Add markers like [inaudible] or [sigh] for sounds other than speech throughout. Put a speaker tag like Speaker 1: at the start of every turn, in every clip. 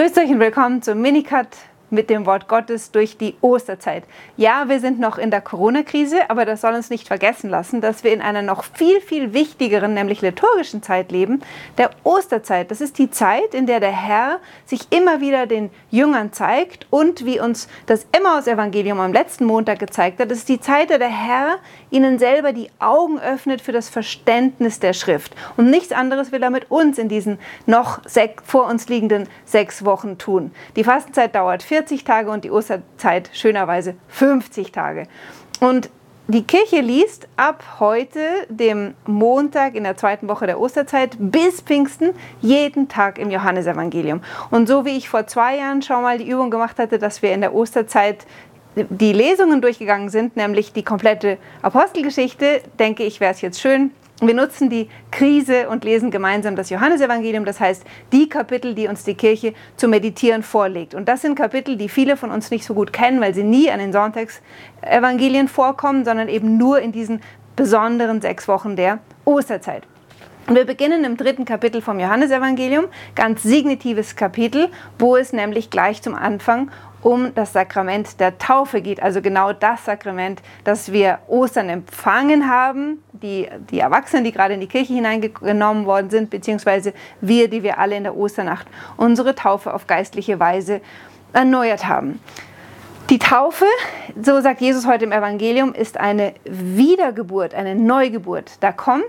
Speaker 1: Grüßt euch und willkommen zum Minicut mit dem Wort Gottes durch die Osterzeit. Ja, wir sind noch in der Corona-Krise, aber das soll uns nicht vergessen lassen, dass wir in einer noch viel, viel wichtigeren, nämlich liturgischen Zeit leben, der Osterzeit. Das ist die Zeit, in der der Herr sich immer wieder den Jüngern zeigt und wie uns das Emmaus-Evangelium am letzten Montag gezeigt hat, das ist die Zeit, in der der Herr ihnen selber die Augen öffnet für das Verständnis der Schrift. Und nichts anderes will er mit uns in diesen noch vor uns liegenden sechs Wochen tun. Die Fastenzeit dauert 40 40 Tage und die Osterzeit schönerweise 50 Tage. Und die Kirche liest ab heute, dem Montag in der zweiten Woche der Osterzeit, bis Pfingsten jeden Tag im Johannesevangelium. Und so wie ich vor zwei Jahren schon mal die Übung gemacht hatte, dass wir in der Osterzeit die Lesungen durchgegangen sind, nämlich die komplette Apostelgeschichte, denke ich, wäre es jetzt schön, wir nutzen die Krise und lesen gemeinsam das Johannesevangelium, das heißt die Kapitel, die uns die Kirche zu meditieren vorlegt. Und das sind Kapitel, die viele von uns nicht so gut kennen, weil sie nie an den Sonntagsevangelien vorkommen, sondern eben nur in diesen besonderen sechs Wochen der Osterzeit. Und wir beginnen im dritten Kapitel vom Johannesevangelium, ganz signitives Kapitel, wo es nämlich gleich zum Anfang um das Sakrament der Taufe geht, also genau das Sakrament, das wir Ostern empfangen haben, die, die Erwachsenen, die gerade in die Kirche hineingenommen worden sind, beziehungsweise wir, die wir alle in der Osternacht unsere Taufe auf geistliche Weise erneuert haben. Die Taufe, so sagt Jesus heute im Evangelium, ist eine Wiedergeburt, eine Neugeburt. Da kommt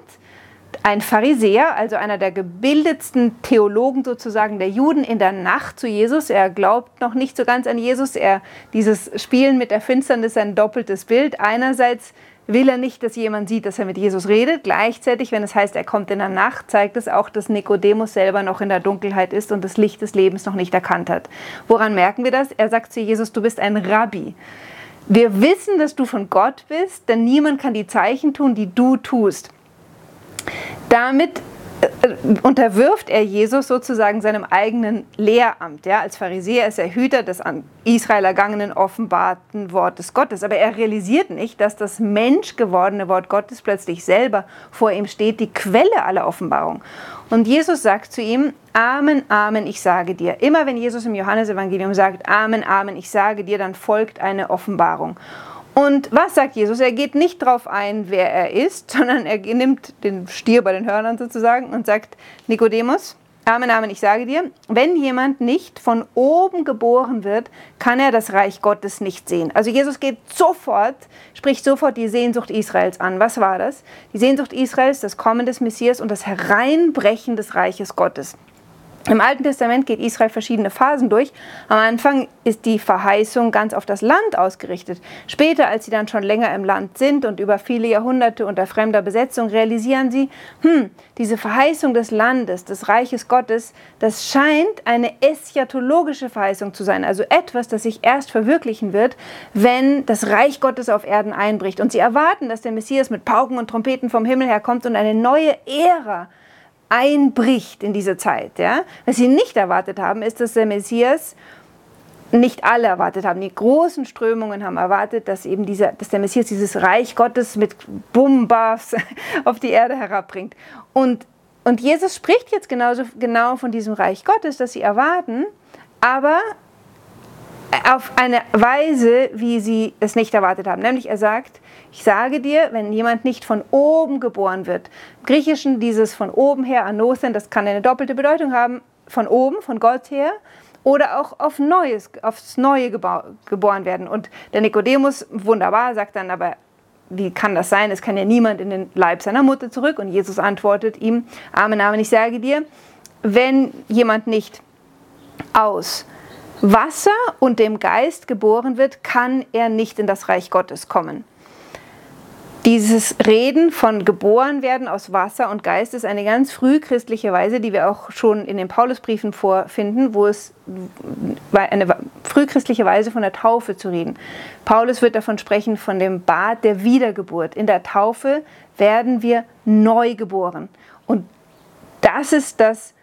Speaker 1: ein Pharisäer, also einer der gebildetsten Theologen sozusagen der Juden in der Nacht zu Jesus. Er glaubt noch nicht so ganz an Jesus. Er, dieses Spielen mit der Finsternis ist ein doppeltes Bild. Einerseits will er nicht, dass jemand sieht, dass er mit Jesus redet. Gleichzeitig, wenn es heißt, er kommt in der Nacht, zeigt es auch, dass Nikodemus selber noch in der Dunkelheit ist und das Licht des Lebens noch nicht erkannt hat. Woran merken wir das? Er sagt zu Jesus, du bist ein Rabbi. Wir wissen, dass du von Gott bist, denn niemand kann die Zeichen tun, die du tust. Damit äh, unterwirft er Jesus sozusagen seinem eigenen Lehramt. Ja? Als Pharisäer ist er Hüter des an Israel ergangenen offenbarten Wortes Gottes. Aber er realisiert nicht, dass das menschgewordene Wort Gottes plötzlich selber vor ihm steht, die Quelle aller Offenbarung. Und Jesus sagt zu ihm, Amen, Amen, ich sage dir. Immer wenn Jesus im Johannesevangelium sagt, Amen, Amen, ich sage dir, dann folgt eine Offenbarung. Und was sagt Jesus? Er geht nicht darauf ein, wer er ist, [laughs] sondern er nimmt den Stier bei den Hörnern sozusagen und sagt, Nikodemus, Amen, Amen, ich sage dir, wenn jemand nicht von oben geboren wird, kann er das Reich Gottes nicht sehen. Also Jesus geht sofort, spricht sofort die Sehnsucht Israels an. Was war das? Die Sehnsucht Israels, das Kommen des Messias und das Hereinbrechen des Reiches Gottes. Im Alten Testament geht Israel verschiedene Phasen durch. Am Anfang ist die Verheißung ganz auf das Land ausgerichtet. Später, als sie dann schon länger im Land sind und über viele Jahrhunderte unter fremder Besetzung, realisieren sie, hm, diese Verheißung des Landes, des Reiches Gottes, das scheint eine eschatologische Verheißung zu sein, also etwas, das sich erst verwirklichen wird, wenn das Reich Gottes auf Erden einbricht. Und sie erwarten, dass der Messias mit Pauken und Trompeten vom Himmel herkommt und eine neue Ära einbricht in diese Zeit. Ja? Was sie nicht erwartet haben, ist, dass der Messias nicht alle erwartet haben. Die großen Strömungen haben erwartet, dass eben dieser, dass der Messias dieses Reich Gottes mit Bumbas [laughs] auf die Erde herabbringt. Und, und Jesus spricht jetzt genauso genau von diesem Reich Gottes, das sie erwarten, aber auf eine Weise, wie sie es nicht erwartet haben. Nämlich er sagt, ich sage dir, wenn jemand nicht von oben geboren wird, im Griechischen dieses von oben her, Anothen, das kann eine doppelte Bedeutung haben, von oben, von Gott her, oder auch auf Neues, aufs Neue geboren werden. Und der Nikodemus, wunderbar, sagt dann aber, wie kann das sein? Es kann ja niemand in den Leib seiner Mutter zurück. Und Jesus antwortet ihm, Amen, Amen, ich sage dir, wenn jemand nicht aus Wasser und dem Geist geboren wird, kann er nicht in das Reich Gottes kommen. Dieses Reden von geboren werden aus Wasser und Geist ist eine ganz frühchristliche Weise, die wir auch schon in den Paulusbriefen vorfinden, wo es eine frühchristliche Weise von der Taufe zu reden. Paulus wird davon sprechen von dem Bad der Wiedergeburt. In der Taufe werden wir neu geboren. Und das ist das,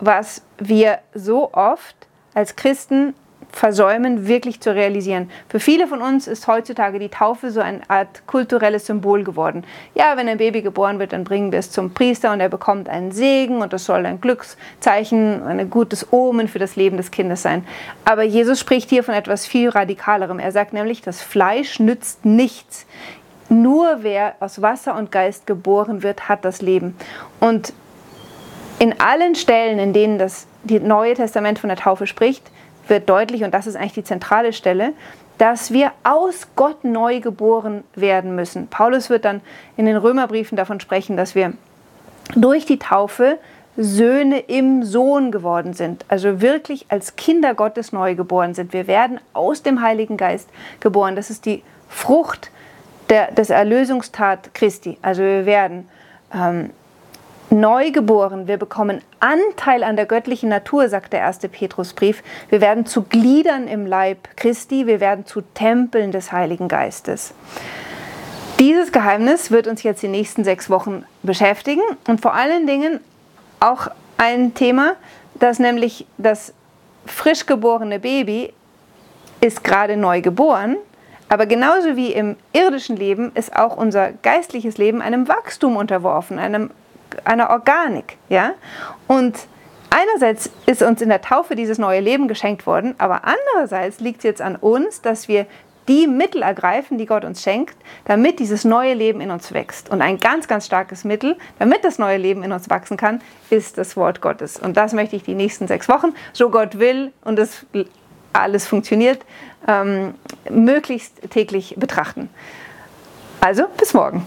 Speaker 1: was wir so oft als Christen versäumen, wirklich zu realisieren. Für viele von uns ist heutzutage die Taufe so eine Art kulturelles Symbol geworden. Ja, wenn ein Baby geboren wird, dann bringen wir es zum Priester und er bekommt einen Segen und das soll ein Glückszeichen, ein gutes Omen für das Leben des Kindes sein. Aber Jesus spricht hier von etwas viel radikalerem. Er sagt nämlich, das Fleisch nützt nichts. Nur wer aus Wasser und Geist geboren wird, hat das Leben. Und in allen Stellen, in denen das die Neue Testament von der Taufe spricht, wird deutlich, und das ist eigentlich die zentrale Stelle, dass wir aus Gott neu geboren werden müssen. Paulus wird dann in den Römerbriefen davon sprechen, dass wir durch die Taufe Söhne im Sohn geworden sind, also wirklich als Kinder Gottes neu geboren sind. Wir werden aus dem Heiligen Geist geboren. Das ist die Frucht der, des Erlösungstat Christi. Also wir werden ähm, neu geboren, wir bekommen Anteil an der göttlichen Natur, sagt der erste Petrusbrief. Wir werden zu Gliedern im Leib Christi, wir werden zu Tempeln des Heiligen Geistes. Dieses Geheimnis wird uns jetzt die nächsten sechs Wochen beschäftigen und vor allen Dingen auch ein Thema, das nämlich das frisch geborene Baby ist gerade neu geboren, aber genauso wie im irdischen Leben ist auch unser geistliches Leben einem Wachstum unterworfen, einem einer Organik. Ja? Und einerseits ist uns in der Taufe dieses neue Leben geschenkt worden, aber andererseits liegt es jetzt an uns, dass wir die Mittel ergreifen, die Gott uns schenkt, damit dieses neue Leben in uns wächst. Und ein ganz, ganz starkes Mittel, damit das neue Leben in uns wachsen kann, ist das Wort Gottes. Und das möchte ich die nächsten sechs Wochen, so Gott will und es alles funktioniert, ähm, möglichst täglich betrachten. Also bis morgen.